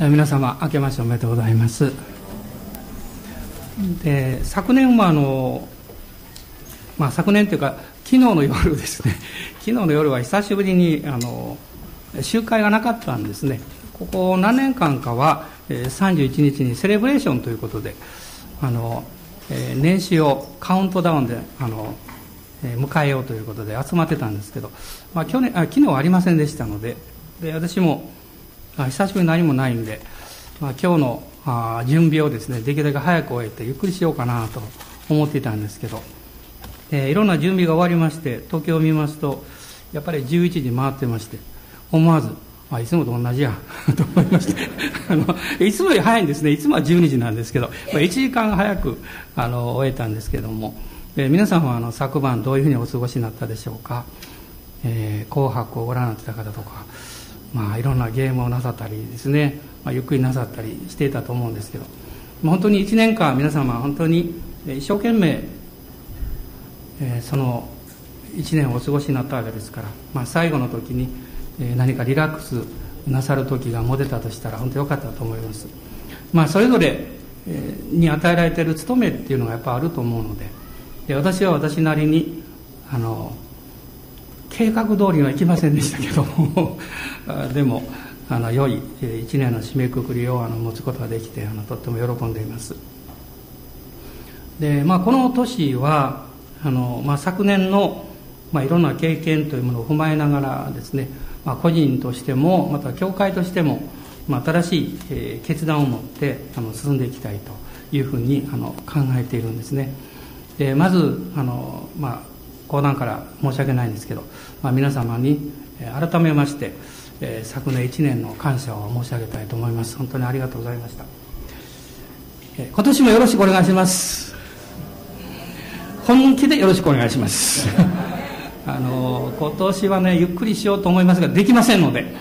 皆様明けましておめでとうございます。で昨年もあの、まあ、昨年というか昨日の夜ですね。昨日の夜は久しぶりにあの集会がなかったんですね。ここ何年間かは31日にセレブレーションということであの年始をカウントダウンであの迎えようということで集まってたんですけど、まあ、去年あ昨日はありませんでしたのでで私も久しぶりに何もないんで、まあ、今日のあ準備をですねできるだけ早く終えてゆっくりしようかなと思っていたんですけど、えー、いろんな準備が終わりまして時計を見ますとやっぱり11時回ってまして思わずあいつもと同じや と思いまして あのいつもより早いんですね。いつもは12時なんですけど、まあ、1時間早くあの終えたんですけども、えー、皆さんはあの昨晩どういうふうにお過ごしになったでしょうか「えー、紅白」をご覧になってた方とかまあ、いろんなゲームをなさったりですね、まあ、ゆっくりなさったりしていたと思うんですけど本当に1年間皆様本当に一生懸命、えー、その1年をお過ごしになったわけですから、まあ、最後の時に、え何かリラックスなさる時が持てたとしたら本当良かったと思います、まあ、それぞれに与えられている務めっていうのがやっぱあると思うのでで私は私なりにあの計画通りにはいきませんでしたけどもでもあの良い一年の締めくくりをあの持つことができてあのとっても喜んでいます。で、まあ、この年はあの、まあ、昨年の、まあ、いろんな経験というものを踏まえながらですね、まあ、個人としてもまた教会としても、まあ、新しい、えー、決断を持ってあの進んでいきたいというふうにあの考えているんですね。でまずあの、まあ、講談から申し訳ないんですけど、まあ、皆様に改めまして、えー、昨年1年の感謝を申し上げたいと思います。本当にありがとうございました、えー、今年もよろしくお願いします。本気でよろしくお願いします。あの今年はねゆっくりしようと思いますができませんので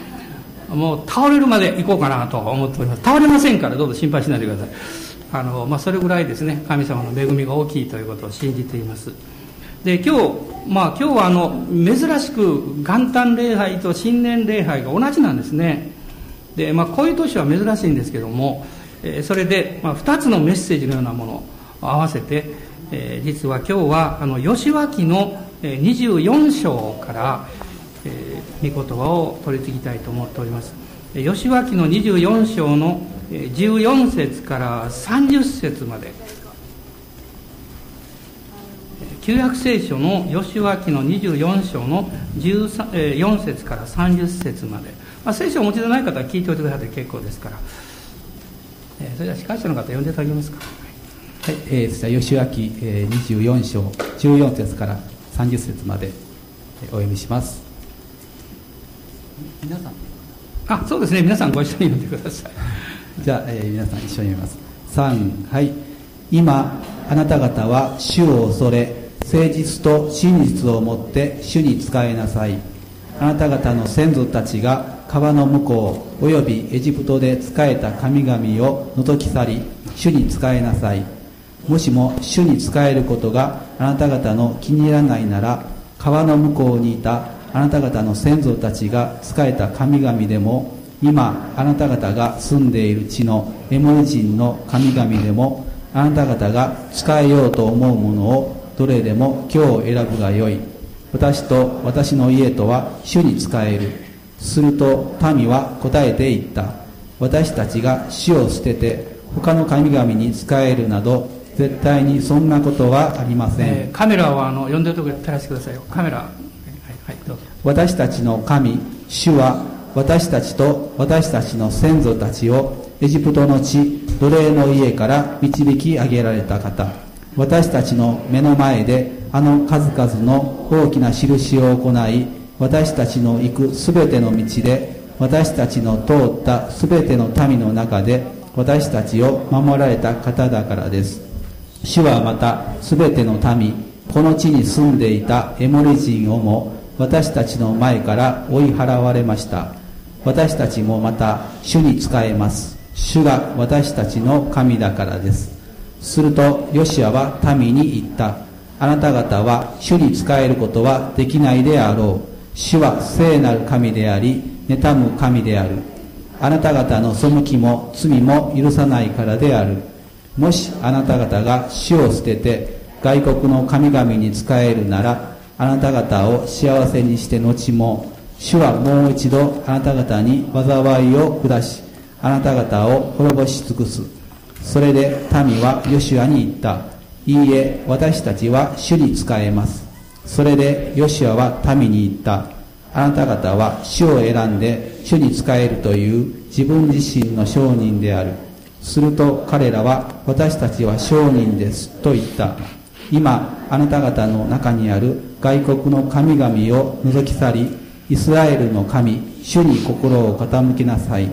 もう倒れるまで行こうかなと思っております。倒れませんからどうぞ心配しないでください。あの、まあ、それぐらいですね神様の恵みが大きいということを信じています。で今日まあ今日はあの珍しく元旦礼拝と新年礼拝が同じなんですね。で、まあ、こういう年は珍しいんですけども、え、それで、まあ、2つのメッセージのようなものを合わせて、えー、実は今日はあの吉脇の24章から、えー、御言葉を取り次ぎたいと思っております。吉脇の24章の14節から30節まで旧約聖書の吉脇の24章の4節から30節まで、まあ、聖書をお持ちでない方は聞いておいてくださって結構ですから、えー、それでは司会者の方呼んでいただけますか？はい、えー、そしたら吉脇、えー、24章14節から30節まで、えー、お読みします。皆さん。あそうですね。皆さんご一緒に読んでください。じゃあ、えー、皆さん一緒に読みます。3はい。今あなた方は主を恐れ誠実と真実をもって主に仕えなさい。あなた方の先祖たちが川の向こうおよびエジプトで仕えた神々を覗き去り主に仕えなさい。もしも主に仕えることがあなた方の気に入らないなら川の向こうにいたあなた方の先祖たちが仕えた神々でも今あなた方が住んでいる地のエモリ人の神々でもあなた方が仕えようと思うものをどれでも今日選ぶがよい。私と私の家とは主に仕える。すると民は答えて言った。私たちが主を捨てて他の神々に仕えるなど絶対にそんなことはありません、えー、カメラはあの呼んでるとこ照らしてくださいよ。カメラ、はいはい、どうぞ。私たちの神主は私たちと私たちの先祖たちをエジプトの地奴隷の家から導き上げられた方私たちの目の前であの数々の大きな印を行い私たちの行くすべての道で私たちの通ったすべての民の中で私たちを守られた方だからです。主はまたすべての民この地に住んでいたエモリ人をも私たちの前から追い払われました。私たちもまた主に仕えます。主が私たちの神だからです。するとヨシアは民に言った。あなた方は主に仕えることはできないであろう。主は聖なる神であり妬む神である。あなた方の背きも罪も許さないからである。もしあなた方が死を捨てて外国の神々に仕えるならあなた方を幸せにして後も主はもう一度あなた方に災いを下しあなた方を滅ぼし尽くす。それで民はヨシュアに言った。いいえ私たちは主に仕えます。それでヨシュアは民に言った。あなた方は主を選んで主に仕えるという自分自身の商人である。すると彼らは私たちは商人です。と言った。今あなた方の中にある外国の神々を除き去りイスラエルの神主に心を傾きなさい。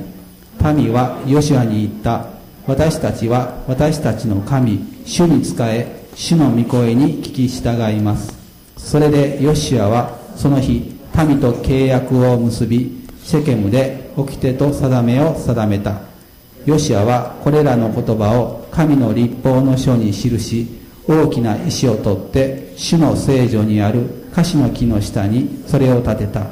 民はヨシュアに言った。私たちは私たちの神主に仕え主の御声に聞き従います。それでヨシアはその日民と契約を結びシェケムで掟と定めを定めた。ヨシアはこれらの言葉を神の立法の書に記し大きな石を取って主の聖女にある樫の木の下にそれを立てた。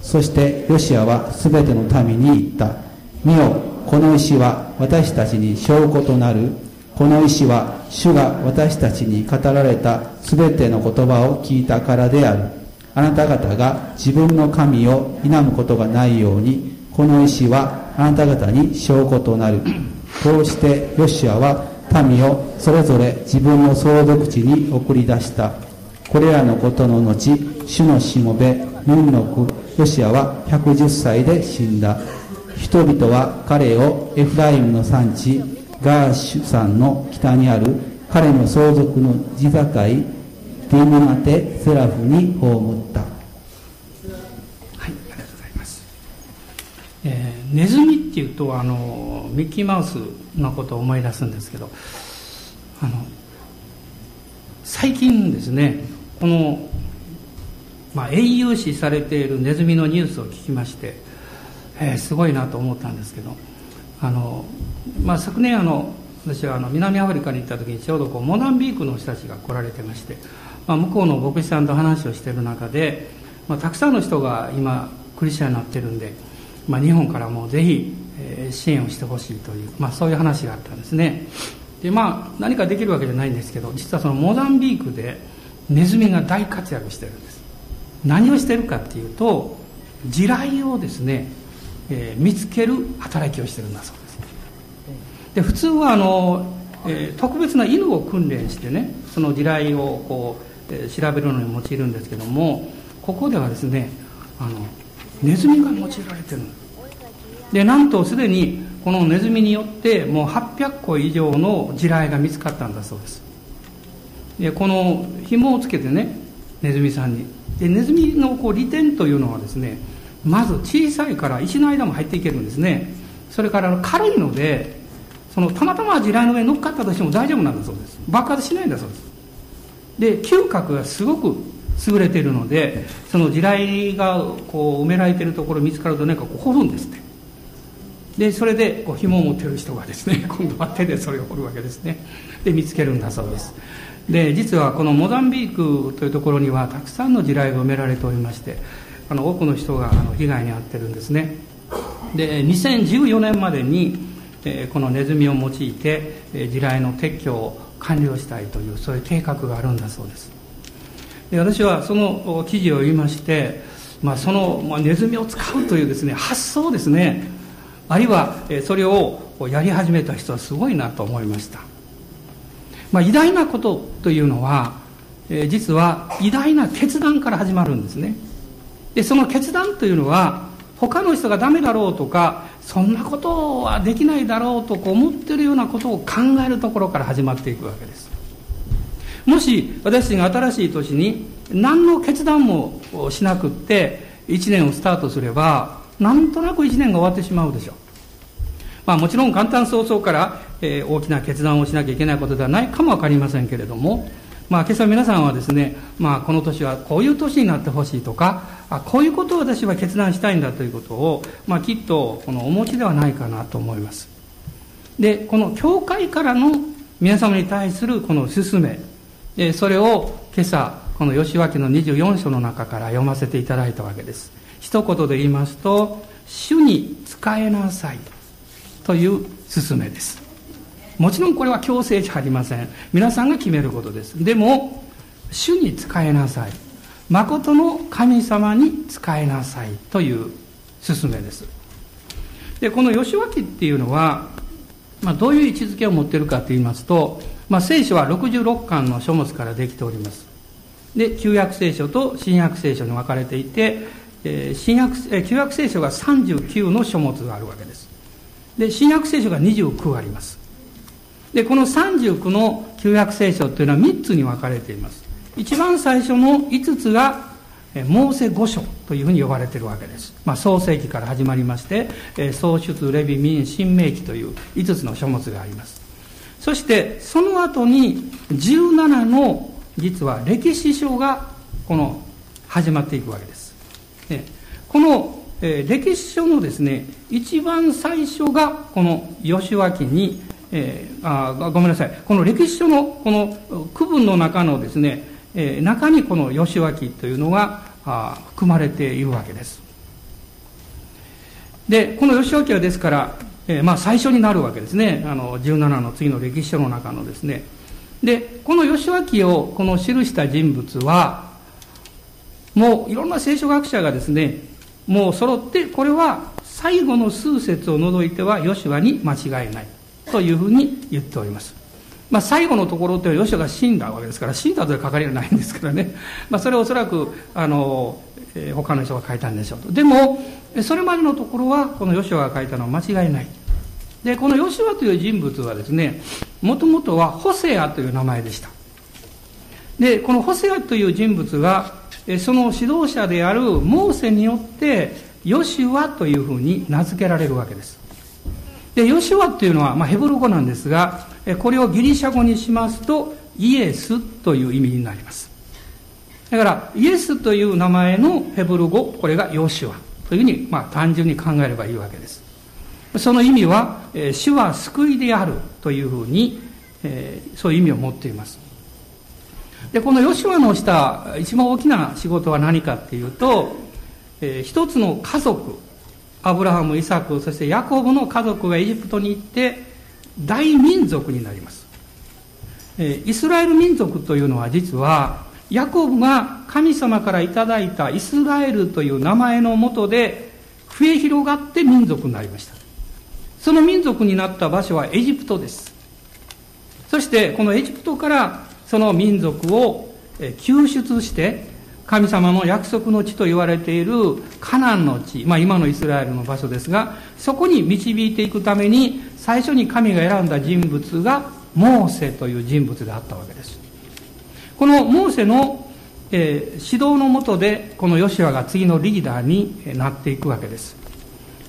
そしてヨシアは全ての民に言った。見よこの石は私たちに証拠となる。この石は主が私たちに語られた全ての言葉を聞いたからである。あなた方が自分の神を否むことがないようにこの石はあなた方に証拠となる。こうしてヨシアは民をそれぞれ自分の相続地に送り出した。これらのことの後主のしもべヌンノクヨシアは110歳で死んだ。人々は彼をエフライムの産地ガーシュ山の北にある彼の相続の地境ディムナテセラフに葬った。はいありがとうございます、えー、ネズミっていうとあのミッキーマウスのことを思い出すんですけどあの最近ですねこのまあ、英雄視されているネズミのニュースを聞きまして、えー、すごいなと思ったんですけどあの、まあ、昨年あの私はあの南アフリカに行った時にちょうどこうモダンビークの人たちが来られてまして、まあ、向こうの牧師さんと話をしている中で、まあ、たくさんの人が今クリスチャンになってるんで、まあ、日本からもぜひ、え、支援をしてほしいという、まあ、そういう話があったんですね。でまあ何かできるわけじゃないんですけど実はそのモダンビークでネズミが大活躍してるんです。何をしてるかっていうと地雷をですね、えー、見つける働きをしてるんだそうです。で普通はあの、えー、特別な犬を訓練してねその地雷をこう、えー、調べるのに用いるんですけどもここではですねあのネズミが用いられてるでなんとすでにこのネズミによってもう800個以上の地雷が見つかったんだそうです。でこの紐をつけてねネズミさんに。でネズミのこう利点というのはですねまず小さいから石の間も入っていけるんですね。それから軽いのでそのたまたま地雷の上に乗っかったとしても大丈夫なんだそうです。爆発しないんだそうです。で嗅覚がすごく優れているのでその地雷がこう埋められてるところ見つかると何かこう掘るんですって。でそれでこう紐を持ってる人がですね 今度は手でそれを掘るわけですね。で見つけるんだそうです。で実はこのモザンビークというところにはたくさんの地雷が埋められておりましてあの多くの人があの被害に遭ってるんですね。で2014年までに、えー、このネズミを用いて、えー、地雷の撤去を完了したいというそういう計画があるんだそうです。で私はその記事を読みまして、まあ、その、まあ、ネズミを使うというですね発想ですね。あるいはそれをやり始めた人はすごいなと思いました。まあ、偉大なことというのは、え、実は偉大な決断から始まるんですね。でその決断というのは他の人がダメだろうとかそんなことはできないだろうと思ってるようなことを考えるところから始まっていくわけです。もし私たちが新しい年に何の決断もしなくって1年をスタートすればなんとなく1年が終わってしまうでしょう。まあ、もちろん簡単早々から、えー、大きな決断をしなきゃいけないことではないかも分かりませんけれども、まあ、今朝皆さんはですね、まあ、この年はこういう年になってほしいとかあこういうことを私は決断したいんだということを、まあ、きっとこのお持ちではないかなと思います。でこの教会からの皆様に対するこの勧めでそれを今朝この吉脇の24章の中から読ませていただいたわけです。一言で言いますと主に仕えなさいという勧めです。もちろんこれは強制じゃありません。皆さんが決めることです。でも主に仕えなさい。誠の神様に仕えなさいという勧めです。でこの吉脇っていうのは、まあ、どういう位置づけを持ってるかと言いますと、まあ、聖書は66巻の書物からできております。で旧約聖書と新約聖書に分かれていて、えー、新約えー、旧約聖書が39の書物があるわけです。で新約聖書が29あります。でこの39の旧約聖書というのは3つに分かれています。一番最初の5つがモーセ五書というふうに呼ばれているわけです、まあ、創世記から始まりまして創出レビ民新明記という5つの書物があります。そしてその後に17の実は歴史書がこの始まっていくわけです。この歴史書のですね、一番最初がこの吉脇に、えー、あごめんなさい、この歴史書のこの区分の中のですね、えー、中にこの吉脇というのがあ含まれているわけです。で、この吉脇はですから、えー、まあ最初になるわけですね。あの、17の次の歴史書の中のですね、でこの義脇をこの記した人物はもういろんな聖書学者がですねもう揃ってこれは最後の数節を除いてはヨシュアに間違いないというふうに言っております。まあ、最後のところってヨシュアが死んだわけですから死んだという書かれないんですからね、まあ、それはおそらくあの、えー、他の人が書いたんでしょうと。でもそれまでのところはこのヨシュアが書いたのは間違いない。でこのヨシュアという人物はですねもともとはホセアという名前でした。でこのホセアという人物がその指導者であるモーセによってヨシュアというふうに名付けられるわけです。でヨシュアというのは、まあ、ヘブル語なんですがこれをギリシャ語にしますとイエスという意味になりますだからイエスという名前のヘブル語これがヨシュアというふうに、まあ、単純に考えればいいわけですその意味は、え、主は救いであるというふうに、えー、そういう意味を持っています。で、このヨシュアのした一番大きな仕事は何かっていうと、えー、一つの家族、アブラハム、イサク、そしてヤコブの家族がエジプトに行って大民族になります。え、イスラエル民族というのは実は、ヤコブが神様からいただいたイスラエルという名前のもとで増え広がって民族になりました。その民族になった場所はエジプトです。そしてこのエジプトからその民族を救出して神様の約束の地と言われているカナンの地、まあ今のイスラエルの場所ですが、そこに導いていくために最初に神が選んだ人物がモーセという人物であったわけです。このモーセの、えー、指導のもとでこのヨシュアが次のリーダーになっていくわけです。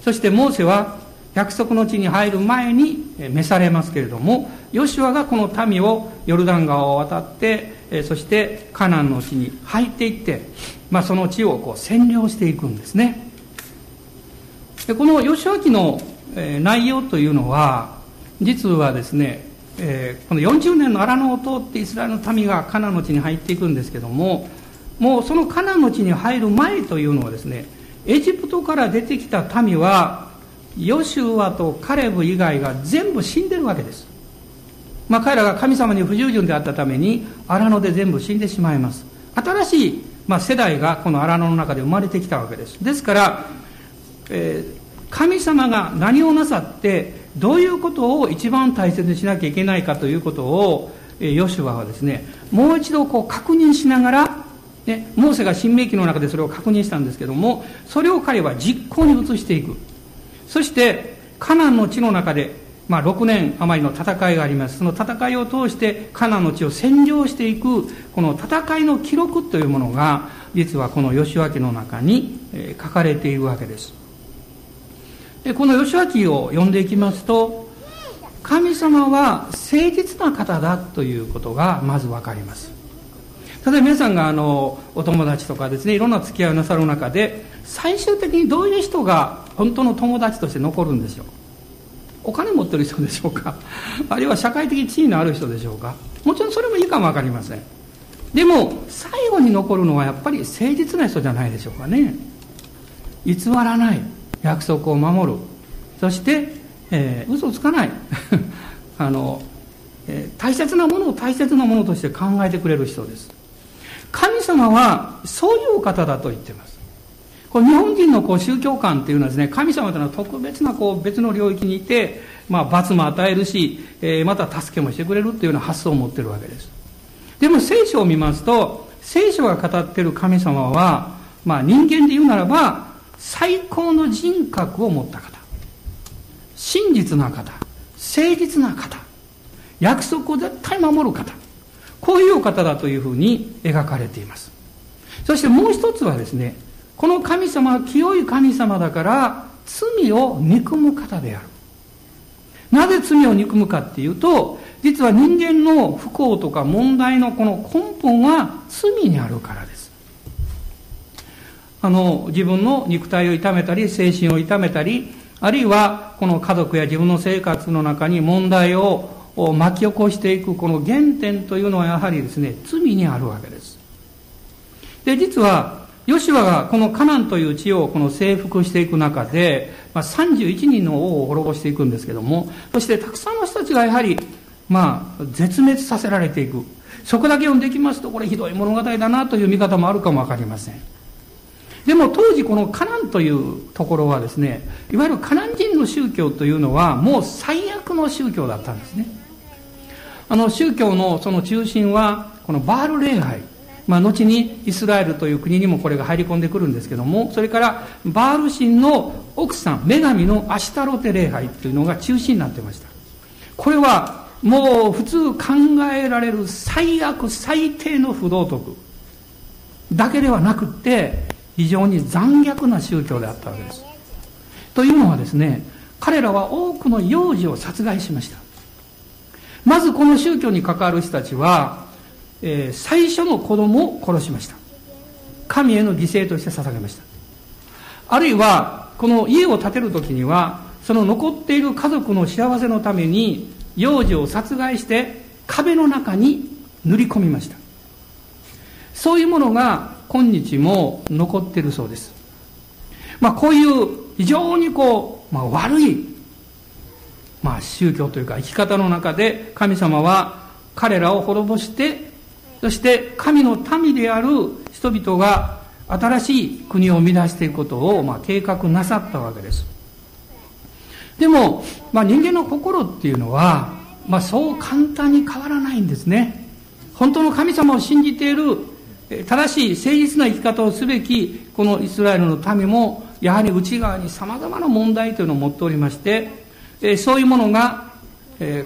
そしてモーセは約束の地に入る前に召されますけれどもヨシュアがこの民をヨルダン川を渡ってそしてカナンの地に入っていって、まあ、その地をこう占領していくんですねでこのヨシュア記の内容というのは実はですねえこの40年の荒野を通ってイスラエルの民がカナンの地に入っていくんですけどももうそのカナンの地に入る前というのはですねエジプトから出てきた民はヨシュアとカレブ以外が全部死んでるわけです。まあ、彼らが神様に不従順であったために荒野で全部死んでしまいます。新しい、まあ、世代がこの荒野の中で生まれてきたわけです。ですから、えー、神様が何をなさってどういうことを一番大切にしなきゃいけないかということを、えー、ヨシュアはですねもう一度こう確認しながらね、モーセが新明記の中でそれを確認したんですけどもそれを彼は実行に移していくそしてカナンの地の中で、まあ、6年余りの戦いがあります。その戦いを通してカナの地を占領していくこの戦いの記録というものが実はこの吉脇の中に書かれているわけです。でこの吉脇を読んでいきますと神様は誠実な方だということがまず分かります。例えば皆さんがあのお友達とかですねいろんな付き合いをなさる中で最終的にどういう人が本当の友達として残るんでしょうお金持ってる人でしょうか？あるいは社会的地位のある人でしょうか？もちろんそれもいいかも分かりません。でも最後に残るのはやっぱり誠実な人じゃないでしょうかね。偽らない約束を守る。そして、えー、嘘つかない。あの、えー、大切なものを大切なものとして考えてくれる人です。神様はそういう方だと言ってます。こ日本人のこう宗教観っていうのはですね神様というのは特別なこう別の領域にいて、まあ、罰も与えるし、えー、また助けもしてくれるっていうような発想を持ってるわけです。でも聖書を見ますと聖書が語っている神様は、まあ、人間で言うならば最高の人格を持った方。真実な方。誠実な方。約束を絶対守る方。こういうお方だというふうに描かれています。そしてもう一つはですねこの神様は清い神様だから罪を憎む方である。なぜ罪を憎むかっていうと実は人間の不幸とか問題のこの根本は罪にあるからです。あの自分の肉体を痛めたり精神を痛めたりあるいはこの家族や自分の生活の中に問題を巻き起こしていくこの原点というのはやはりですね罪にあるわけです。で実はヨシュアがこのカナンという地をこの征服していく中で、まあ、31人の王を滅ぼしていくんですけどもそしてたくさんの人たちがやはりまあ絶滅させられていく。そこだけ読んできますとこれひどい物語だなという見方もあるかもわかりません。でも当時このカナンというところはですねいわゆるカナン人の宗教というのはもう最悪の宗教だったんですね。あの宗教のその中心はこのバール礼拝。まあ、後にイスラエルという国にもこれが入り込んでくるんですけどもそれからバール神の奥さん女神のアシタロテ礼拝というのが中心になってましたこれはもう普通考えられる最悪最低の不道徳だけではなくって非常に残虐な宗教であったわけです。というのはですね、彼らは多くの幼児を殺害しました。まずこの宗教に関わる人たちは、えー、最初の子供を殺しました。神への犠牲として捧げました。あるいは、この家を建てる時には、その残っている家族の幸せのために、幼児を殺害して壁の中に塗り込みました。そういうものが今日も残ってるそうです。まあこういう非常にこう、まあ悪い、まあ宗教というか生き方の中で神様は彼らを滅ぼして、そして神の民である人々が新しい国を生み出していくことを、まあ、計画なさったわけです。でも、まあ、人間の心っていうのは、まあ、そう簡単に変わらないんですね。本当の神様を信じている正しい誠実な生き方をすべきこのイスラエルの民もやはり内側にさまざまな問題というのを持っておりましてそういうものが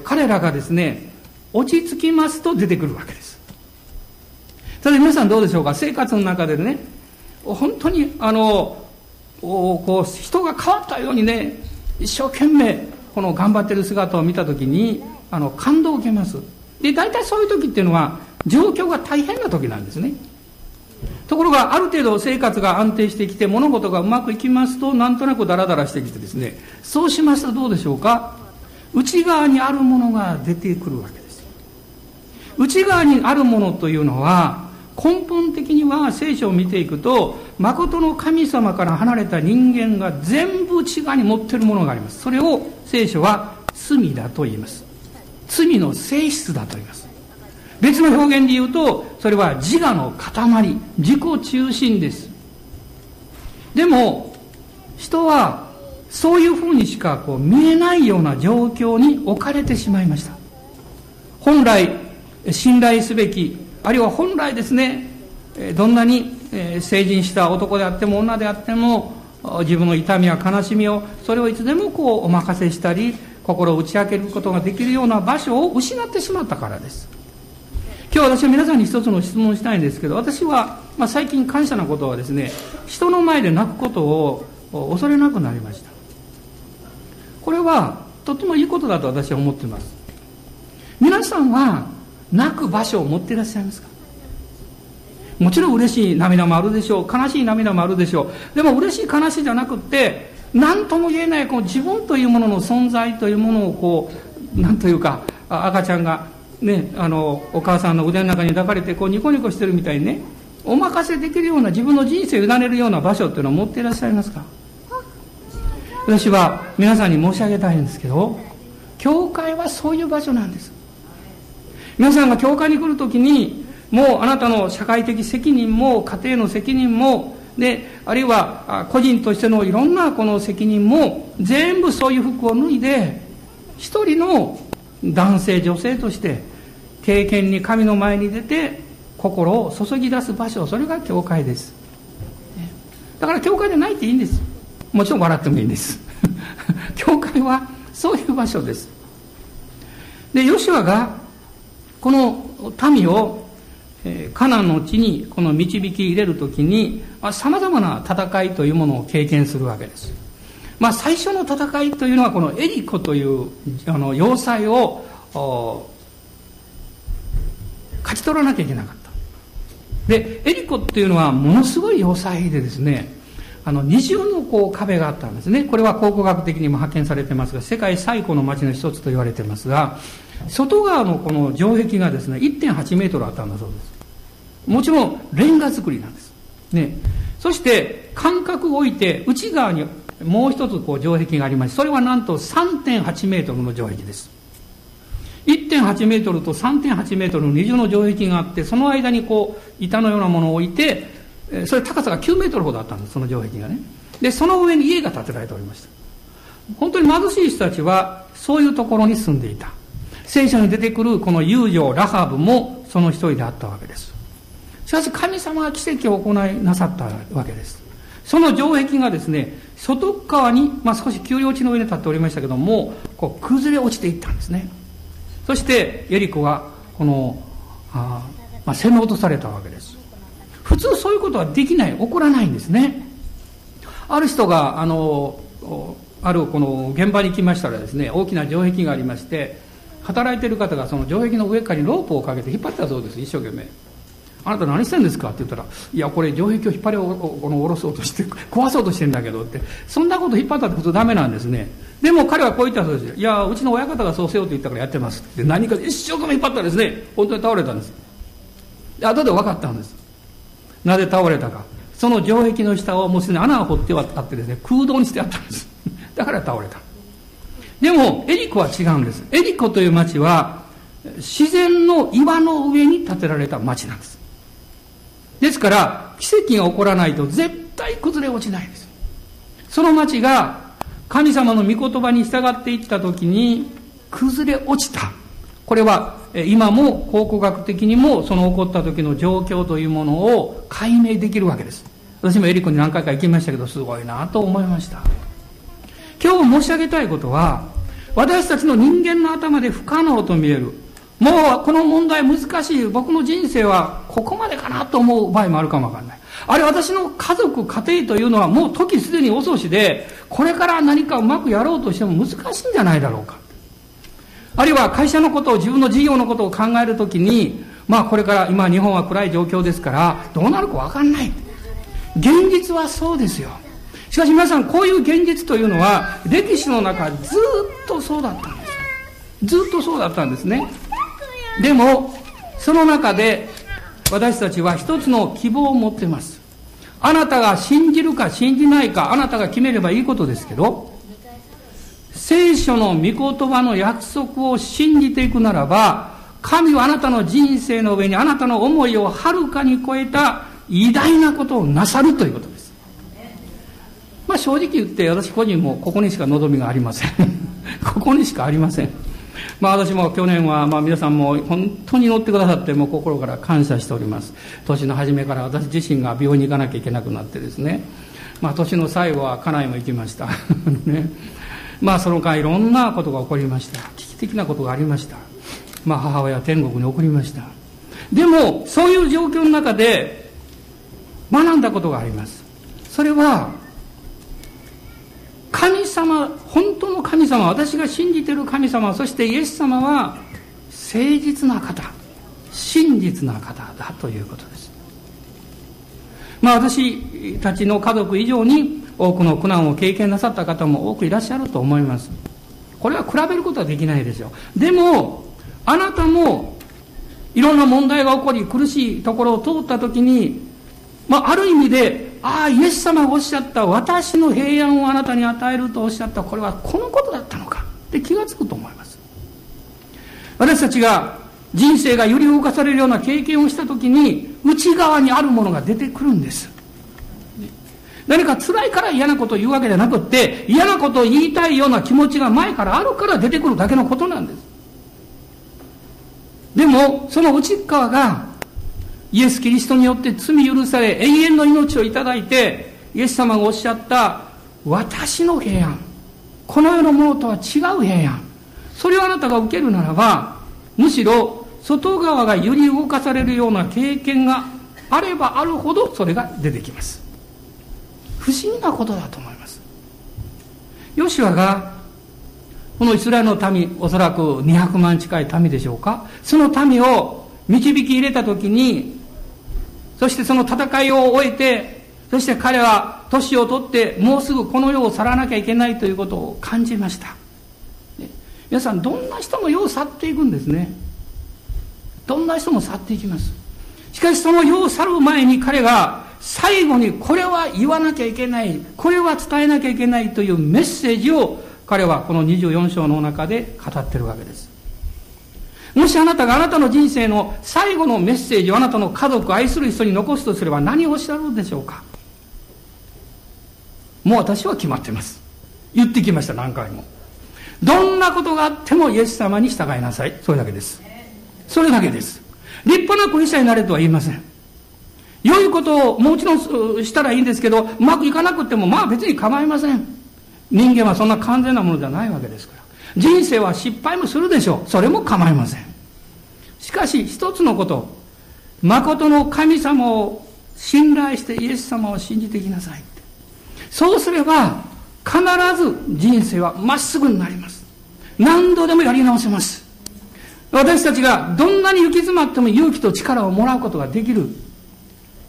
彼らがですね落ち着きますと出てくるわけですただ皆さんどうでしょうか？生活の中でね本当にあのこう人が変わったようにね一生懸命この頑張ってる姿を見た時にあの感動を受けます。で大体そういう時っていうのは状況が大変な時なんですね。ところがある程度生活が安定してきて物事がうまくいきますとなんとなくダラダラしてきてですね。そうしますとどうでしょうか？内側にあるものが出てくるわけです。内側にあるものというのは根本的には聖書を見ていくと誠の神様から離れた人間が全部内側に持ってるものがあります。それを聖書は罪だと言います。罪の性質だと言います。別の表現で言うとそれは自我の塊自己中心です。でも人はそういうふうにしかこう見えないような状況に置かれてしまいました。本来信頼すべきあるいは本来ですねどんなに成人した男であっても女であっても自分の痛みや悲しみをそれをいつでもこうお任せしたり心を打ち明けることができるような場所を失ってしまったからです。今日私は皆さんに一つの質問をしたいんですけど私は、まあ、最近感謝なことはですね人の前で泣くことを恐れなくなりました。これはとてもいいことだと私は思っています。皆さんは泣く場所を持っていらっしゃいますか？もちろん嬉しい涙もあるでしょう。悲しい涙もあるでしょう。でも嬉しい悲しいじゃなくって何とも言えないこう自分というものの存在というものをこう何というか赤ちゃんがね、あのお母さんの腕の中に抱かれてこうニコニコしてるみたいにねお任せできるような自分の人生を委ねるような場所っていうのを持っていらっしゃいますか？私は皆さんに申し上げたいんですけど教会はそういう場所なんです。皆さんが教会に来るときにもうあなたの社会的責任も家庭の責任もであるいは個人としてのいろんなこの責任も全部そういう服を脱いで一人の男性女性として経験に神の前に出て心を注ぎ出す場所それが教会です。だから教会で泣いっていいんです。もちろん笑ってもいいんです。教会はそういう場所です。でヨシュアがこの民をカナンの地にこの導き入れる時にさまざまな戦いというものを経験するわけです。まあ最初の戦いというのはこのエリコというあの要塞を勝ち取らなきゃいけなかった。でエリコっていうのはものすごい要塞でですねあの二重のこう壁があったんですね。これは考古学的にも発見されてますが世界最古の町の一つと言われてますが外側のこの城壁がですね1.8メートルあったんだそうです。もちろんレンガ造りなんです。ね。そして間隔を置いて内側にもう一つこう城壁がありましてそれはなんと3.8メートルの城壁です。1.8メートルと3.8メートルの二重の城壁があってその間にこう板のようなものを置いてそれ高さが9メートルほどあったんですその城壁がね。でその上に家が建てられておりました。本当に貧しい人たちはそういうところに住んでいた。聖書に出てくるこの遊女ラハブもその一人であったわけです。しかし神様は奇跡を行いなさったわけです。その城壁がですね外側に、まあ、少し丘陵地の上に立っておりましたけどもこう崩れ落ちていったんですね。そしてエリコがこのあ、まあ、攻め落とされたわけです。普通そういうことはできない起こらないんですね。ある人があのあるこの現場に来ましたらですね大きな城壁がありまして働いてる方がその城壁の上からにロープをかけて引っ張ってたそうです一生懸命。あなた何してんですか?」って言ったら「いやこれ城壁を引っ張りこの下ろそうとして 壊そうとしてんだけど」って。そんなこと引っ張ったって普通ダメなんですね。でも彼はこう言ったそうです「いやうちの親方がそうせよと言ったからやってます」って何か一生懸命引っ張ったらですね本当に倒れたんです。で後で分かったんです。なぜ倒れたか。その城壁の下をもうすでに穴を掘ってはあってですね空洞にしてあったんです。だから倒れた。でもエリコは違うんです。エリコという町は自然の岩の上に建てられた町なんです。ですから奇跡が起こらないと絶対崩れ落ちないです。その町が神様の御言葉に従っていった時に崩れ落ちた。これは今も考古学的にもその起こった時の状況というものを解明できるわけです。私もエリコに何回か行きましたけどすごいなと思いました。今日申し上げたいことは私たちの人間の頭で不可能と見える。もうこの問題難しい僕の人生はここまでかなと思う場合もあるかもわかんない。あれ私の家族家庭というのはもう時すでに遅しでこれから何かうまくやろうとしても難しいんじゃないだろうか。あるいは会社のことを自分の事業のことを考えるときにまあこれから今日本は暗い状況ですからどうなるかわかんない。現実はそうですよ。しかし皆さんこういう現実というのは歴史の中ずっとそうだったんです。ずっとそうだったんですね。でもその中で私たちは一つの希望を持っています。あなたが信じるか信じないかあなたが決めればいいことですけど聖書の御言葉の約束を信じていくならば神はあなたの人生の上にあなたの思いをはるかに超えた偉大なことをなさるということです。まあ正直言って私個人もここにしか望みがありません。ここにしかありません。まあ私も去年はまあ皆さんも本当に乗ってくださってもう心から感謝しております。年の初めから私自身が病院に行かなきゃいけなくなってですね。まあ年の最後は家内も行きました。ね。まあその間いろんなことが起こりました。危機的なことがありました。まあ母親は天国に送りました。でもそういう状況の中で学んだことがあります。それは神様本当の神様私が信じてる神様そしてイエス様は誠実な方真実な方だということです。まあ私たちの家族以上に多くの苦難を経験なさった方も多くいらっしゃると思います。これは比べることはできないですよ。でもあなたもいろんな問題が起こり苦しいところを通った時にまあ、ある意味でああイエス様がおっしゃった私の平安をあなたに与えるとおっしゃったこれはこのことだったのか。って気がつくと思います。私たちが人生が揺り動かされるような経験をした時に内側にあるものが出てくるんです。何か辛いから嫌なことを言うわけじゃなくって嫌なことを言いたいような気持ちが前からあるから出てくるだけのことなんです。でもその内側がイエス・キリストによって罪許され永遠の命をいただいてイエス様がおっしゃった私の平安。この世のものとは違う平安。それをあなたが受けるならばむしろ外側が揺り動かされるような経験があればあるほどそれが出てきます。不思議なことだと思います。ヨシュアがこのイスラエルの民おそらく200万近い民でしょうか。その民を導き入れた時にそしてその戦いを終えてそして彼は年を取ってもうすぐこの世を去らなきゃいけないということを感じました。皆さんどんな人も世を去っていくんですね。どんな人も去っていきます。しかしその世を去る前に彼が最後にこれは言わなきゃいけないこれは伝えなきゃいけないというメッセージを彼はこの24章の中で語ってるわけです。もしあなたがあなたの人生の最後のメッセージをあなたの家族を愛する人に残すとすれば何をおっしゃるんでしょうか？もう私は決まってます。言ってきました何回も。どんなことがあってもイエス様に従いなさい。それだけです。それだけです。立派なクリスチャンになれとは言いません。良いことをもちろんしたらいいんですけどうまくいかなくてもまあ別に構いません。人間はそんな完全なものじゃないわけですから。人生は失敗もするでしょう。それも構いません。しかし一つのこと誠の神様を信頼してイエス様を信じていきなさいそうすれば必ず人生はまっすぐになります。何度でもやり直せます。私たちがどんなに行き詰まっても勇気と力をもらうことができる。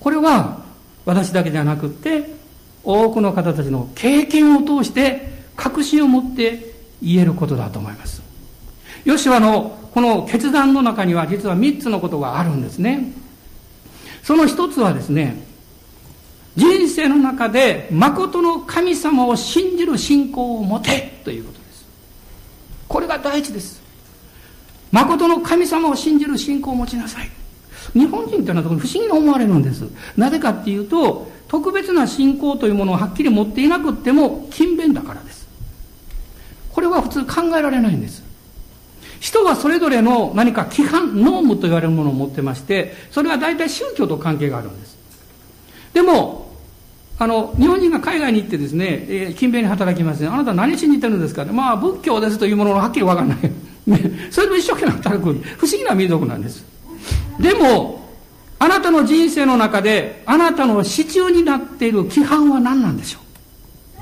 これは私だけじゃなくって多くの方たちの経験を通して確信を持って言えることだと思います。ヨシュアのこの決断の中には実は3つのことがあるんですね。その一つはですね人生の中で誠の神様を信じる信仰を持てということです。これが第一です。誠の神様を信じる信仰を持ちなさい。日本人っていうのは不思議に思われるんです。なぜかっていうと特別な信仰というものをはっきり持っていなくっても勤勉だからです。これは普通考えられないんです。人はそれぞれの何か規範ノームと言われるものを持ってましてそれは大体宗教と関係があるんです。でもあの日本人が海外に行ってですね、えー、勤勉に働きますね。あなた何信じてるんですか？まあ仏教ですというものがはっきり分かんない、ね、それでも一生懸命働く。不思議な民族なんです。でもあなたの人生の中であなたの支柱になっている規範は何なんでしょう？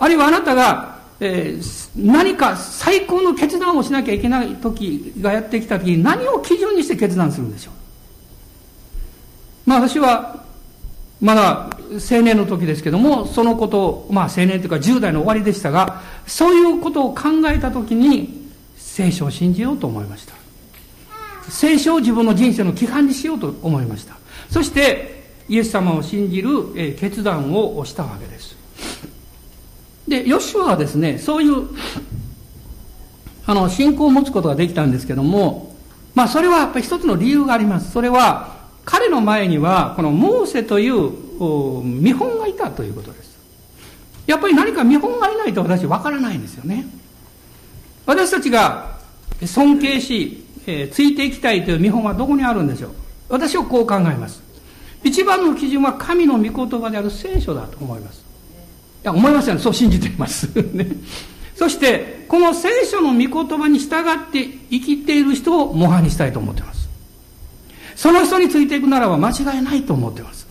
あるいはあなたが、えー、何か最高の決断をしなきゃいけない時がやってきた時に何を基準にして決断するんでしょう？まあ私はまだ青年の時ですけどもそのことをまあ青年というか10代の終わりでしたがそういうことを考えた時に聖書を信じようと思いました。聖書を自分の人生の規範にしようと思いました。そしてイエス様を信じる、決断をしたわけです。でヨシュアはですねそういうあの信仰を持つことができたんですけどもまあそれはやっぱり一つの理由があります。それは彼の前にはこのモーセという見本がいたということです。やっぱり何か見本がいないと私わからないんですよね。私たちが尊敬しえー、ついていきたいという見本はどこにあるんでしょう。私はこう考えます。一番の基準は神の御言葉である聖書だと思います。や思いませんそう信じています。ね。そしてこの聖書の御言葉に従って生きている人を模範にしたいと思っています。その人についていくならば間違いないと思っています。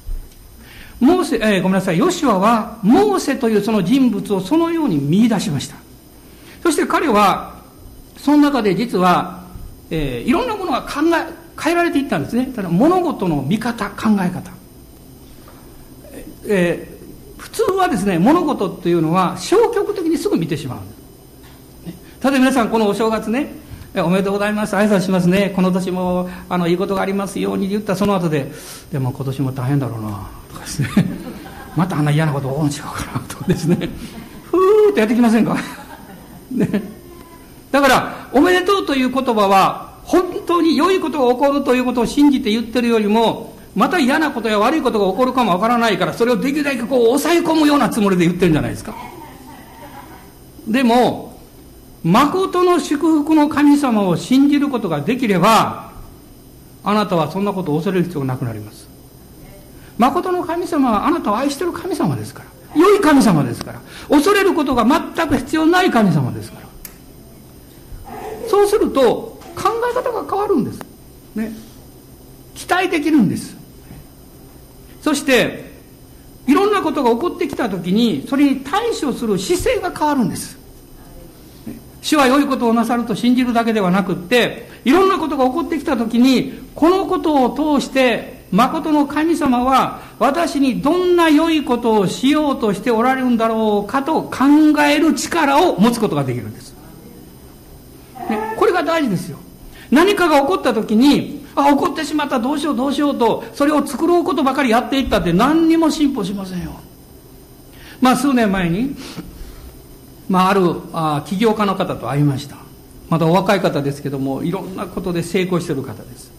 モーセ、えー、ごめんなさい。ヨシュアはモーセというその人物をそのように見出しました。そして彼はその中で実はえー、いろんなものが考え変えられていったんですね。ただ物事の見方考え方、え、普通はですね物事っていうのは消極的にすぐ見てしまう、ね、例えば皆さんこのお正月ねおめでとうございます挨拶しますね。この年もあのいいことがありますように言った。その後ででも今年も大変だろうなとかですね。またあんな嫌なこと起こるん違うかなとですね。ふーってやってきませんか？ね。だからおめでとうという言葉は本当に良いことが起こるということを信じて言ってるよりもまた嫌なことや悪いことが起こるかもわからないからそれをできるだけこう抑え込むようなつもりで言ってるんじゃないですか。でも誠の祝福の神様を信じることができればあなたはそんなことを恐れる必要がなくなります。誠の神様はあなたを愛してる神様ですから。良い神様ですから。恐れることが全く必要ない神様ですから。そうすると考え方が変わるんです。ね。期待できるんです。そしていろんなことが起こってきた時にそれに対処する姿勢が変わるんです。主は良いことをなさると信じるだけではなくっていろんなことが起こってきた時にこのことを通して誠の神様は私にどんな良いことをしようとしておられるんだろうかと考える力を持つことができるんです、ね、これが大事ですよ。何かが起こった時にあ起こってしまった。どうしようどうしようとそれを作ろうことばかりやっていったって何にも進歩しませんよ。まあ数年前にまあ、あるあ起業家の方と会いました。まだお若い方ですけどもいろんなことで成功してる方です。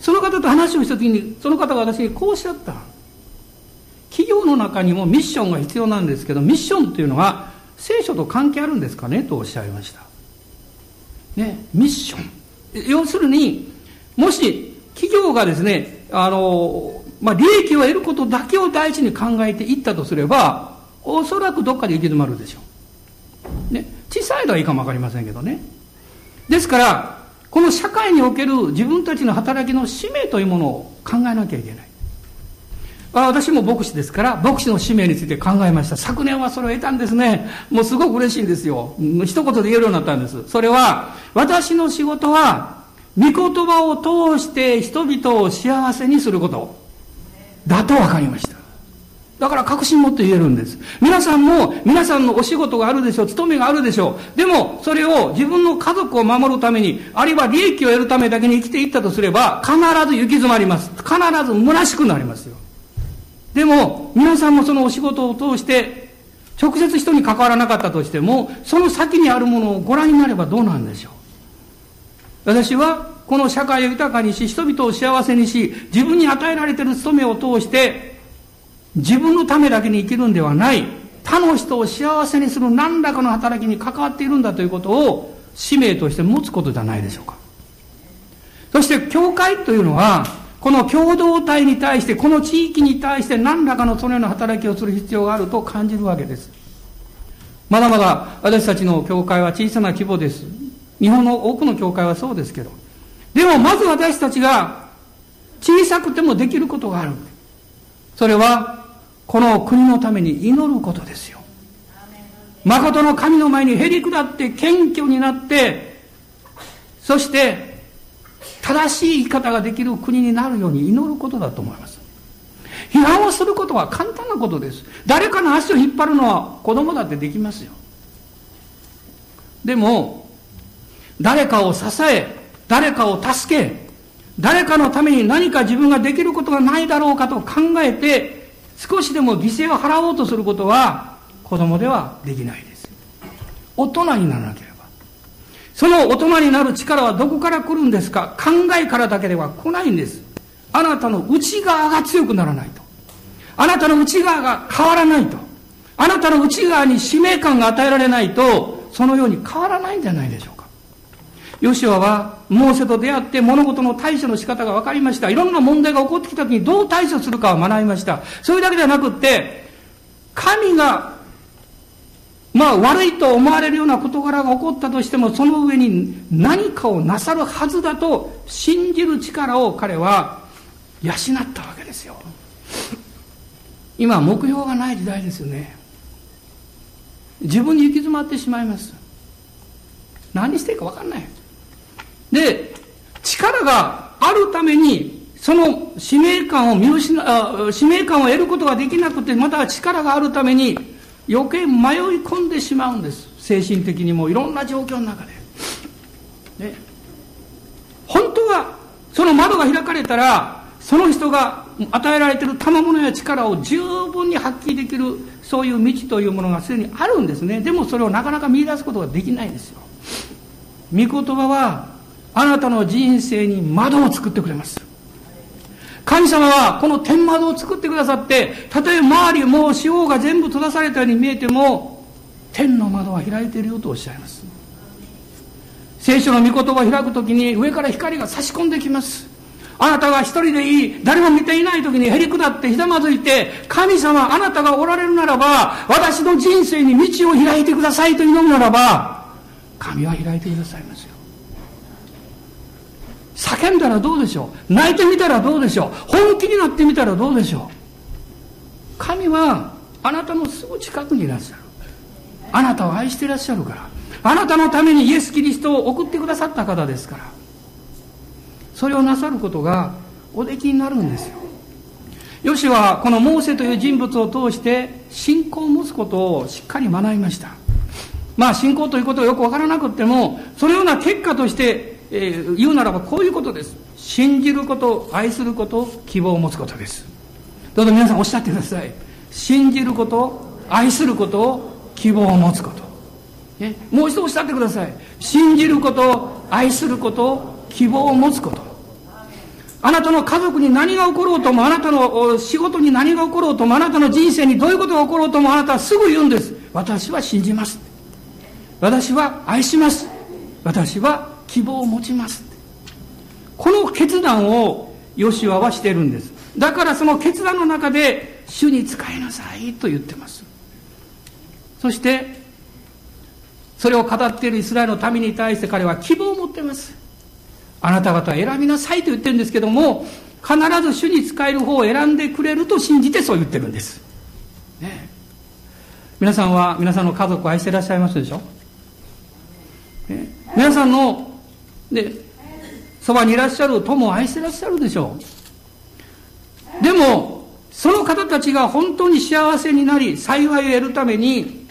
その方と話をした時にその方が私にこうおっしゃった。企業の中にもミッションが必要なんですけどミッションというのは聖書と関係あるんですかねとおっしゃいました。ねミッション。要するにもし企業がですねあのまあ利益を得ることだけを第一に考えていったとすればおそらくどっかで行き詰まるでしょうね、小さいのはいいかもわかりませんけどね。ですから、この社会における自分たちの働きの使命というものを考えなきゃいけない。私も牧師ですから、牧師の使命について考えました。昨年はそれを得たんですね。もうすごく嬉しいんですよ。一言で言えるようになったんです。それは、私の仕事は、御言葉を通して人々を幸せにすることだと分かりました。だから確信持って言えるんです。皆さんも、皆さんのお仕事があるでしょう、勤めがあるでしょう。でも、それを自分の家族を守るために、あるいは利益を得るためだけに生きていったとすれば、必ず行き詰まります。必ず虚しくなりますよ。でも、皆さんもそのお仕事を通して、直接人に関わらなかったとしても、その先にあるものをご覧になればどうなんでしょう。私は、この社会を豊かにし、人々を幸せにし、自分に与えられている務めを通して、自分のためだけに生きるんではない、他の人を幸せにする何らかの働きに関わっているんだということを使命として持つことじゃないでしょうか。そして、教会というのは、この共同体に対して、この地域に対して何らかのそのような働きをする必要があると感じるわけです。まだまだ私たちの教会は小さな規模です。日本の多くの教会はそうですけど。でもまず私たちが小さくてもできることがある。それはこの国のために祈ることですよ。誠の神の前にへり下って謙虚になって、そして正しい生き方ができる国になるように祈ることだと思います。批判をすることは簡単なことです。誰かの足を引っ張るのは子供だってできますよ。でも、誰かを支え、誰かを助け、誰かのために何か自分ができることがないだろうかと考えて少しでも犠牲を払おうとすることは子供ではできないです。大人にならなければ。その大人になる力はどこから来るんですか？考えからだけでは来ないんです。あなたの内側が強くならないと。あなたの内側が変わらないと。あなたの内側に使命感が与えられないと、そのように変わらないんじゃないでしょう。ヨシュアはモーセと出会って物事の対処の仕方が分かりました。いろんな問題が起こってきた時にどう対処するかを学びました。それだけではなくって、神が、まあ悪いと思われるような事柄が起こったとしても、その上に何かをなさるはずだと信じる力を彼は養ったわけですよ。今、目標がない時代ですよね。自分に行き詰まってしまいます。何していいか分かんない。で、力があるために、その使命感を見失あ、使命感を得ることができなくて、また力があるために、余計迷い込んでしまうんです。精神的にもいろんな状況の中で。ね、本当は、その窓が開かれたら、その人が与えられている賜物や力を十分に発揮できるそういう道というものがすでにあるんですねでもそれをなかなか見出すことができないんですよ御言葉はあなたの人生に窓を作ってくれます。神様はこの天窓を作ってくださってたとえ周りもう四方が全部閉ざされたように見えても天の窓は開いているよとおっしゃいます。聖書の御言葉を開くときに上から光が差し込んできます。あなたが一人でいい、誰も見ていない時にへり下ってひざまずいて、神様、あなたがおられるならば、私の人生に道を開いてくださいと祈るならば、神は開いてくださいます。叫んだらどうでしょう？泣いてみたらどうでしょう？本気になってみたらどうでしょう？神はあなたのすぐ近くにいらっしゃる。あなたを愛していらっしゃるから。あなたのためにイエス・キリストを送ってくださった方ですから。それをなさることがおできになるんですよヨシはこのモーセという人物を通して信仰を持つことをしっかり学びましたまあ信仰ということがよくわからなくってもそのような結果として、えー、言うならばこういうことです。信じること愛すること希望を持つことです。どうぞ皆さんおっしゃってください。信じること愛することを希望を持つこと、ね、もう一度おっしゃってください。信じること愛すること希望を持つこと。あなたの家族に何が起ころうとも、あなたの仕事に何が起ころうとも、あなたの人生にどういうことが起ころうとも、あなたはすぐ言うんです。私は信じます。私は愛します。私は希望を持ちます。この決断をヨシワはしてるんです。だからその決断の中で、主に仕えなさいと言ってます。そして、それを語っているイスラエルの民に対して彼は希望を持ってます。あなた方は選びなさいと言ってるんですけども、必ず主に使える方を選んでくれると信じてそう言ってるんです。ね、皆さんは皆さんの家族を愛していらっしゃいますでしょ、ね、皆さんの、で、そばにいらっしゃる友を愛してらっしゃるでしょう。でも、その方たちが本当に幸せになり、幸いを得るために、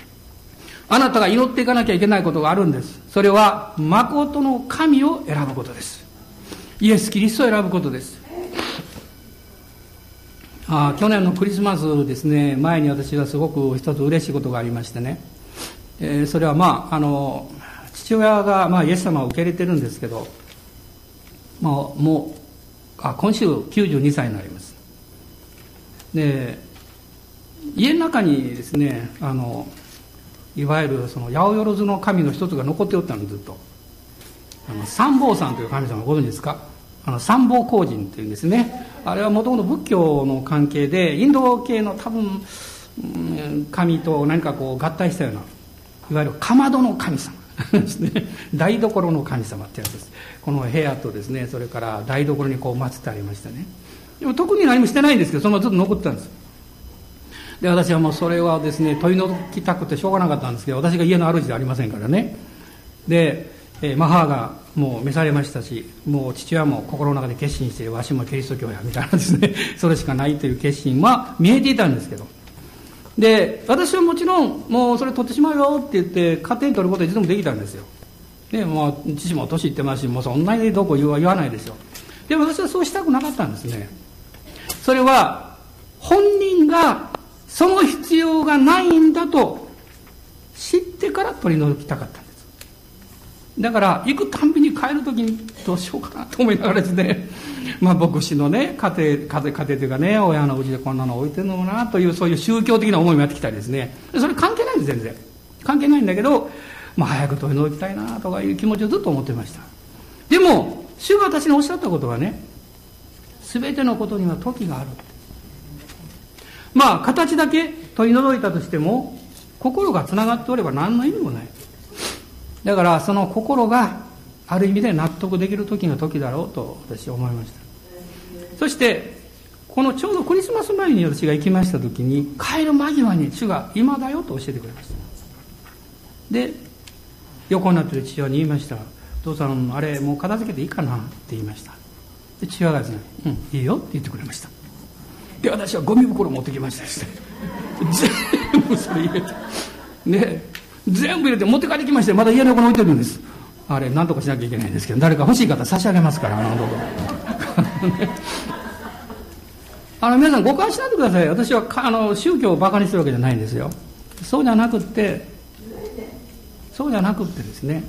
あなたが祈っていかなきゃいけないことがあるんです。それは、誠の神を選ぶことです。イエス・キリストを選ぶことです。あ去年のクリスマスですね、前に私はすごく一つ嬉しいことがありましてね、えー、それはまあ、あの、父親が、まあ、イエス様を受け入れてるんですけど、まあ、もう、あ、今週92歳になります。で、家の中にですね、あの、いわゆるその八百万の神の一つが残っておったのずっと。あの三宝さんという神様ご存知ですか？あの三宝光神っていうんですね。あれはもともと仏教の関係でインド系の多分、うん、神と何かこう合体したようないわゆるかまどの神様。ですね台所の神様ってやつです。この部屋とですねそれから台所にこう祀ってありましたね。でも特に何もしてないんですけどそのままずっと残ってたんです。で私はもうそれはですね問い除きたくてしょうがなかったんですけど私が家の主ではありませんからね。で、えー、母がもう召されましたしもう父親も心の中で決心してわしもキリスト教やみたいなですね。それしかないという決心は見えていたんですけど。で私はもちろんもうそれ取ってしまうよって言って勝手に取ることはいつでもできたんですよ。でもう父も年いってますしもうそんなにどこ言わ言わないですよ。でも私はそうしたくなかったんですね。それは本人がその必要がないんだと知ってから取り除きたかったんです。だから、行くたんびに帰るときにどうしようかなと思いながらですね、まあ牧師のね、家庭、家庭、家庭というかね、親のうちでこんなの置いてるのもなという、そういう宗教的な思いもやってきたりですね、それ関係ないんです、全然。関係ないんだけど、まあ早く取り除きたいなとかいう気持ちをずっと思ってました。でも、主が私におっしゃったことはね、すべてのことには時がある。まあ形だけ取り除いたとしても心がつながっておれば何の意味もないだからその心がある意味で納得できる時の時だろうと私は思いました。そしてこのちょうどクリスマス前に私が行きました時に帰る間際に主が今だよと教えてくれました。で横になってる父親に言いました「父さんあれもう片付けていいかな?」って言いました。で父親がですね「うんいいよ」って言ってくれました。で私はゴミ袋持ってきました。ですね全部それ入れて。ね全部入れて持って帰ってきましてまだ家の横に置いてるんです。あれ何とかしなきゃいけないんですけど誰か欲しい方差し上げますからあのとこ あの皆さん誤解しないでください。私はあの宗教をバカにするわけじゃないんですよ。そうじゃなくってそうじゃなくってですね。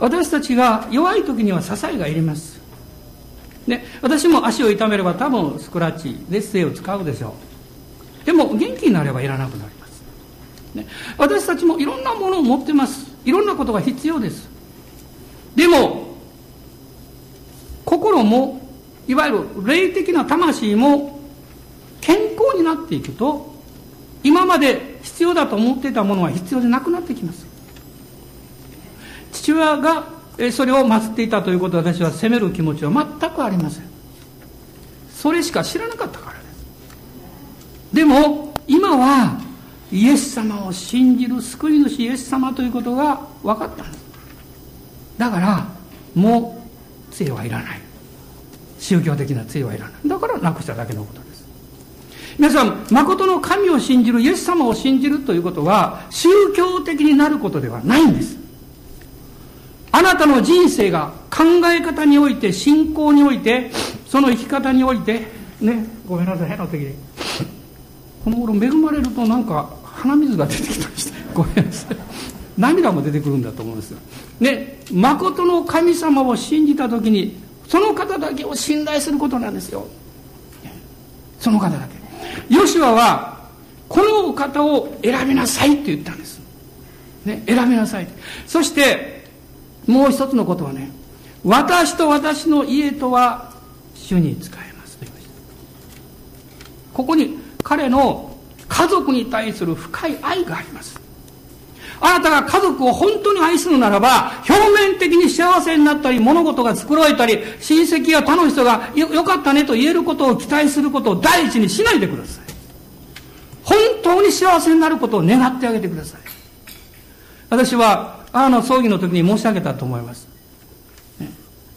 私たちが弱い時には支えがいります。で私も足を痛めれば多分スクラッチ劣勢を使うでしょう。でも元気になればいらなくなります、ね、私たちもいろんなものを持ってます。いろんなことが必要です。でも心もいわゆる霊的な魂も健康になっていくと今まで必要だと思っていたものは必要でなくなってきます。父親がそれを祀っていたということを私は責める気持ちは全くありません。それしか知らなかったからです。でも今はイエス様を信じる救い主イエス様ということが分かったんです。だからもう杖はいらない。宗教的な杖はいらない。だからなくしただけのことです。皆さん誠の神を信じるイエス様を信じるということは宗教的になることではないんです。あなたの人生が考え方において信仰においてその生き方においてねごめんなさい変な時にこの頃恵まれるとなんか鼻水が出てきたりしてごめんなさい。涙も出てくるんだと思うんですよ。ね誠の神様を信じた時にその方だけを信頼することなんですよ。その方だけ。ヨシュアはこの方を選びなさいって言ったんです、ね、選びなさいそしてもう一つのことはね私と私の家とは主に仕えますと言いました。ここに彼の家族に対する深い愛があります。あなたが家族を本当に愛するならば、表面的に幸せになったり、物事が作られたり、親戚や他の人がよかったねと言えることを期待することを第一にしないでください。本当に幸せになることを願ってあげてください。私は、あの葬儀の時に申し上げたと思います。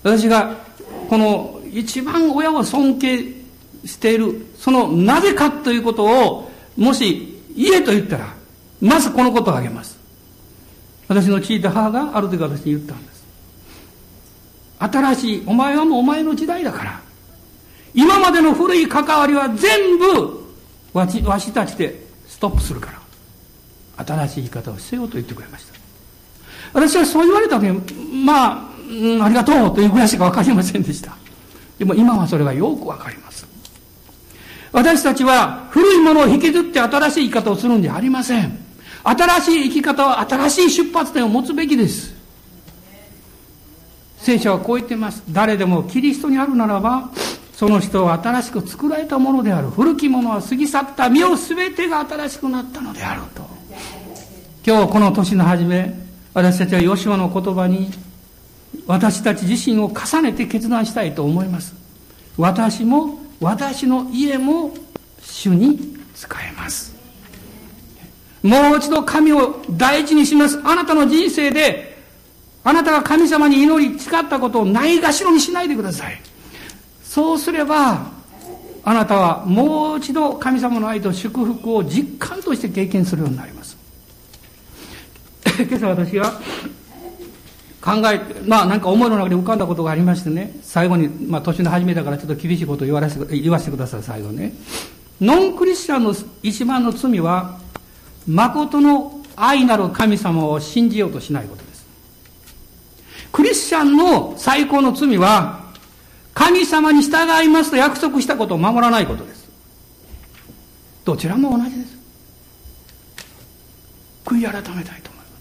私が、この一番親を尊敬している、そのなぜかということを、もし言えと言ったら、まずこのことをあげます。私の聞いた母がある時私に言ったんです。新しいお前はもうお前の時代だから。今までの古い関わりは全部わしわしたちでストップするから。新しい生き方をせよと言ってくれました。私はそう言われた時まあ、うん、ありがとうというぐらいしか分かりませんでした。でも今はそれがよく分かります。私たちは古いものを引きずって新しい生き方をするんじゃありません。新しい生き方は新しい出発点を持つべきです。聖書はこう言っています。誰でもキリストにあるならば、その人は新しく作られたものである。古きものは過ぎ去った身を全てが新しくなったのであると。今日この年の初め、私たちはヨシュアの言葉に、私たち自身を重ねて決断したいと思います。私も、私の家も主に使えます。もう一度神を大事にします。あなたの人生で、あなたが神様に祈り誓ったことをないがしろにしないでください。そうすれば、あなたはもう一度神様の愛と祝福を実感として経験するようになります。今朝私は考え、まあなんか思いの中で浮かんだことがありましてね、最後に、まあ年の初めだからちょっと厳しいことを言わせて言わせてください、最後ね。ノンクリスチャンの一番の罪は、誠の愛なる神様を信じようとしないことです。クリスチャンの最高の罪は、神様に従いますと約束したことを守らないことです。どちらも同じです。悔い改めたいと思います。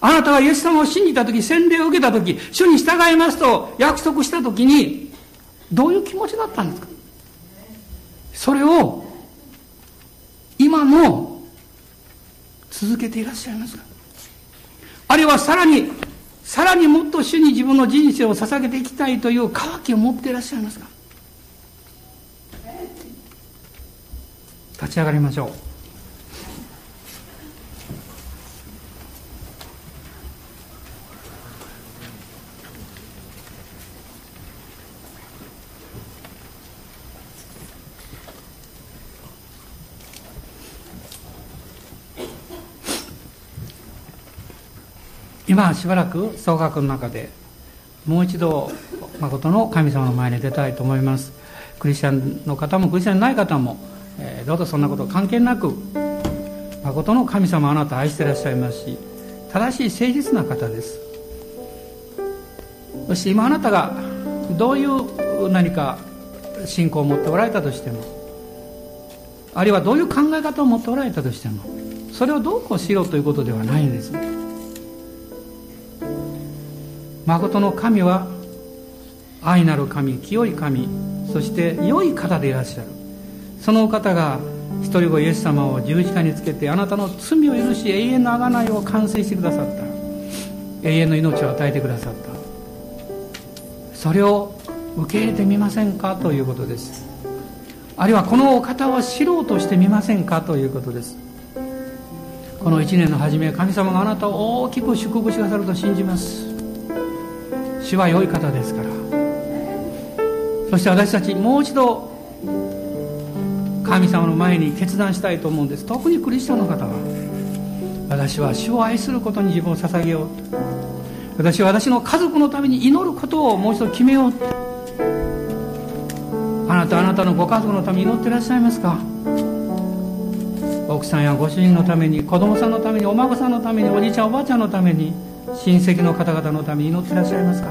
あなたがイエス様を信じたとき、洗礼を受けたとき、主に従いますと約束したときに、どういう気持ちだったんですか？それを、今も続けていらっしゃいますか？あるいはさらにさらにもっと主に自分の人生を捧げていきたいという渇きを持っていらっしゃいますか？立ち上がりましょう。今しばらく総額の中でもう一度誠の神様の前に出たいと思います。クリスチャンの方もクリスチャンない方も、えー、どうぞそんなこと関係なく誠の神様あなた愛してらっしゃいますし正しい誠実な方です。そして今あなたがどういう何か信仰を持っておられたとしてもあるいはどういう考え方を持っておられたとしてもそれをどうこうしろということではないんです。誠の神は愛なる神清い神そして良い方でいらっしゃる。そのお方が一人子イエス様を十字架につけてあなたの罪を許し永遠の贖いを完成してくださった。永遠の命を与えてくださった。それを受け入れてみませんかということです。あるいはこのお方を知ろうとしてみませんかということです。この1年の初め神様があなたを大きく祝福しなさると信じます。主は良い方ですから。そして私たちもう一度神様の前に決断したいと思うんです。特にクリスチャンの方は私は主を愛することに自分を捧げよう私は私の家族のために祈ることをもう一度決めようあなたあなたのご家族のために祈ってらっしゃいますか。奥さんやご主人のために子供さんのためにお孫さんのためにおじいちゃんおばあちゃんのために親戚の方々のために祈ってらっしゃいますか？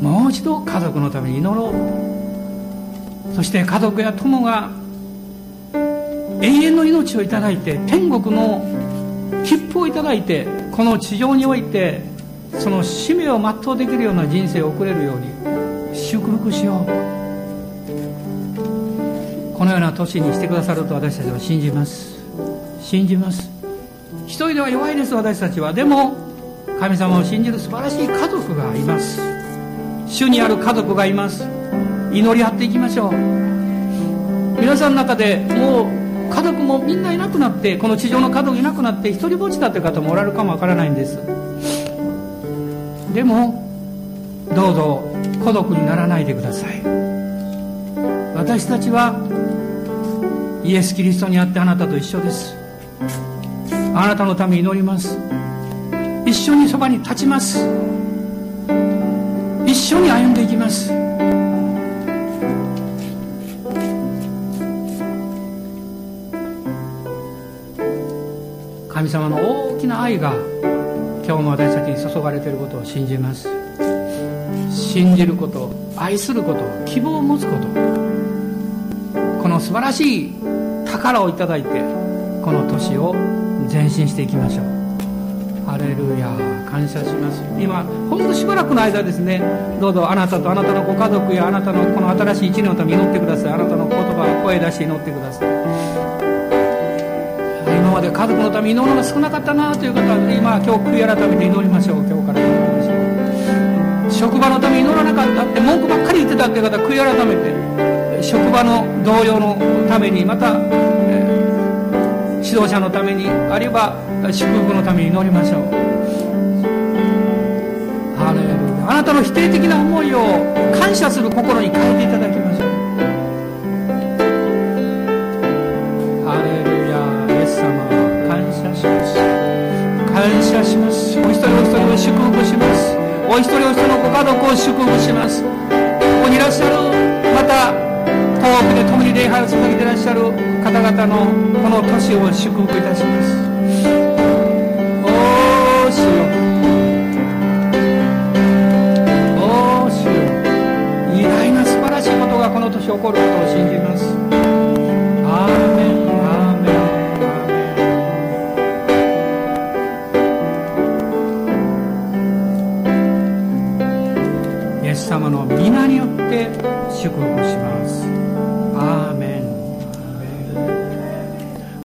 もう一度家族のために祈ろう。そして家族や友が永遠の命をいただいて天国の切符をいただいてこの地上においてその使命を全うできるような人生を送れるように祝福しよう。このような年にしてくださると私たちは信じます。信じます。人では弱いです私たちは。でも神様を信じる素晴らしい家族がいます。主にある家族がいます。祈り合っていきましょう。皆さんの中でもう家族もみんないなくなってこの地上の家族いなくなって一人ぼっちだという方もおられるかもわからないんです。でもどうぞ孤独にならないでください。私たちはイエス・キリストにあってあなたと一緒です。あなたのために祈ります。一緒にそばに立ちます。一緒に歩んでいきます。神様の大きな愛が今日も私たちに注がれていることを信じます。信じること愛すること希望を持つこと。この素晴らしい宝をいただいてこの年を前進していきましょう。ハレルヤ感謝します。今ほんとしばらくの間ですね。どうぞあなたとあなたのご家族やあなたのこの新しい一年のために祈ってください。あなたの言葉を声出して祈ってください。今まで家族のために祈るのが少なかったなという方は今今日悔い改めて祈りましょう。今日から祈りましょう。職場のために祈らなかったって文句ばっかり言ってたっていう方悔い改めて職場の同僚のためにまた、指導者のためにあるいは祝福のために祈りましょう。ハレルヤ。あなたの否定的な思いを感謝する心に変えていただきましょう。ハレルヤ。イエス様感謝します。感謝します。お一人お一人を祝福します。お一人お一人のご家族を祝福します。ここにいらっしゃる。また遠くで礼拝を捧げていらっしゃる方々のこの年を祝福いたします。おーしよ。おーしよ。偉大な素晴らしいことがこの年起こる